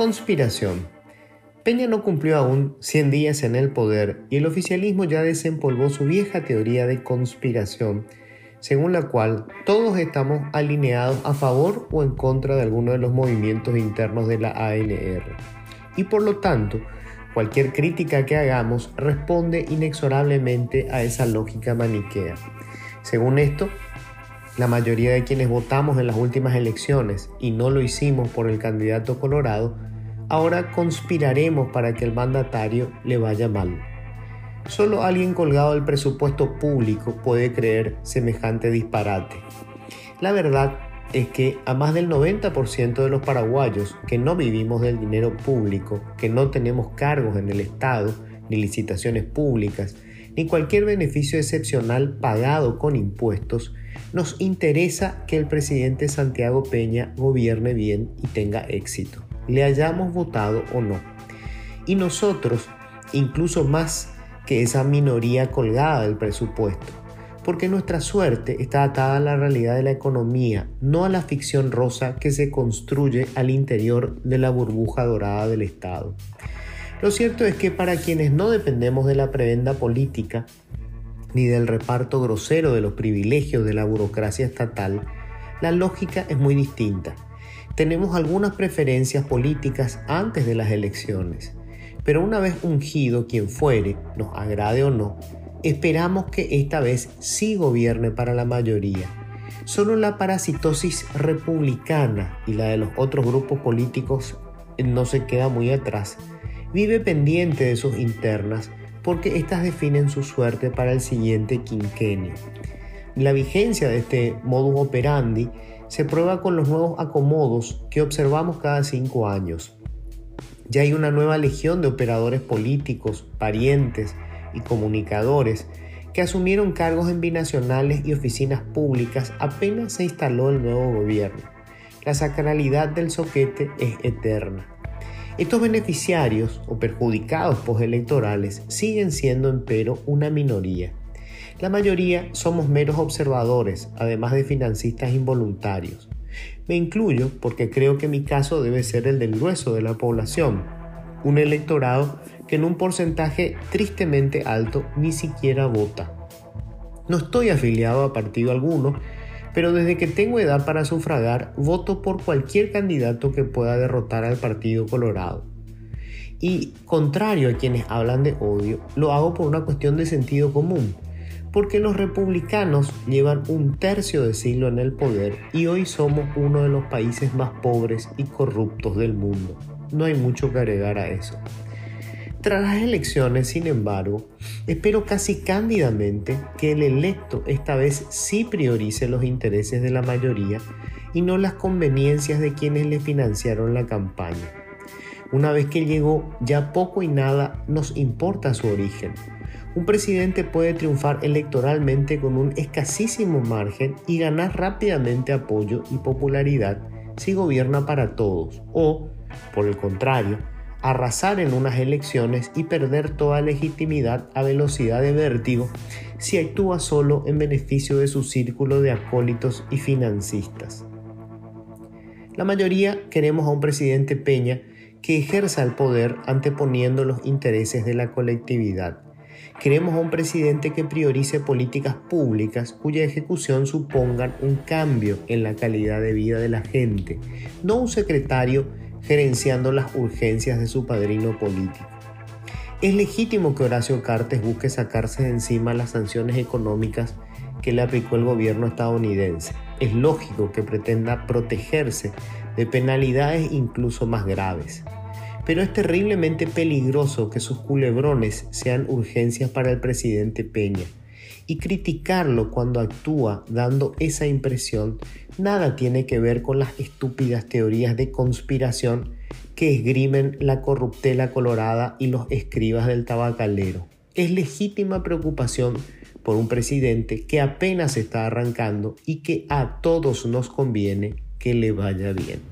Conspiración. Peña no cumplió aún 100 días en el poder y el oficialismo ya desempolvó su vieja teoría de conspiración, según la cual todos estamos alineados a favor o en contra de alguno de los movimientos internos de la ANR. Y por lo tanto, cualquier crítica que hagamos responde inexorablemente a esa lógica maniquea. Según esto, la mayoría de quienes votamos en las últimas elecciones y no lo hicimos por el candidato colorado, ahora conspiraremos para que el mandatario le vaya mal. Solo alguien colgado del presupuesto público puede creer semejante disparate. La verdad es que a más del 90% de los paraguayos que no vivimos del dinero público, que no tenemos cargos en el Estado, ni licitaciones públicas, ni cualquier beneficio excepcional pagado con impuestos, nos interesa que el presidente Santiago Peña gobierne bien y tenga éxito, le hayamos votado o no. Y nosotros, incluso más que esa minoría colgada del presupuesto, porque nuestra suerte está atada a la realidad de la economía, no a la ficción rosa que se construye al interior de la burbuja dorada del Estado. Lo cierto es que para quienes no dependemos de la prebenda política, ni del reparto grosero de los privilegios de la burocracia estatal, la lógica es muy distinta. Tenemos algunas preferencias políticas antes de las elecciones, pero una vez ungido quien fuere, nos agrade o no, esperamos que esta vez sí gobierne para la mayoría. Solo la parasitosis republicana y la de los otros grupos políticos no se queda muy atrás vive pendiente de sus internas porque éstas definen su suerte para el siguiente quinquenio. La vigencia de este modus operandi se prueba con los nuevos acomodos que observamos cada cinco años. Ya hay una nueva legión de operadores políticos, parientes y comunicadores que asumieron cargos en binacionales y oficinas públicas apenas se instaló el nuevo gobierno. La sacralidad del soquete es eterna. Estos beneficiarios o perjudicados postelectorales siguen siendo empero una minoría. La mayoría somos meros observadores, además de financistas involuntarios. Me incluyo porque creo que mi caso debe ser el del grueso de la población, un electorado que en un porcentaje tristemente alto ni siquiera vota. No estoy afiliado a partido alguno, pero desde que tengo edad para sufragar, voto por cualquier candidato que pueda derrotar al Partido Colorado. Y contrario a quienes hablan de odio, lo hago por una cuestión de sentido común, porque los republicanos llevan un tercio de siglo en el poder y hoy somos uno de los países más pobres y corruptos del mundo. No hay mucho que agregar a eso. Tras las elecciones, sin embargo, espero casi cándidamente que el electo esta vez sí priorice los intereses de la mayoría y no las conveniencias de quienes le financiaron la campaña. Una vez que llegó, ya poco y nada nos importa su origen. Un presidente puede triunfar electoralmente con un escasísimo margen y ganar rápidamente apoyo y popularidad si gobierna para todos o, por el contrario, arrasar en unas elecciones y perder toda legitimidad a velocidad de vértigo si actúa solo en beneficio de su círculo de acólitos y financistas. La mayoría queremos a un presidente Peña que ejerza el poder anteponiendo los intereses de la colectividad. Queremos a un presidente que priorice políticas públicas cuya ejecución supongan un cambio en la calidad de vida de la gente, no un secretario gerenciando las urgencias de su padrino político. Es legítimo que Horacio Cartes busque sacarse de encima las sanciones económicas que le aplicó el gobierno estadounidense. Es lógico que pretenda protegerse de penalidades incluso más graves. Pero es terriblemente peligroso que sus culebrones sean urgencias para el presidente Peña y criticarlo cuando actúa dando esa impresión nada tiene que ver con las estúpidas teorías de conspiración que esgrimen la corruptela colorada y los escribas del tabacalero. Es legítima preocupación por un presidente que apenas está arrancando y que a todos nos conviene que le vaya bien.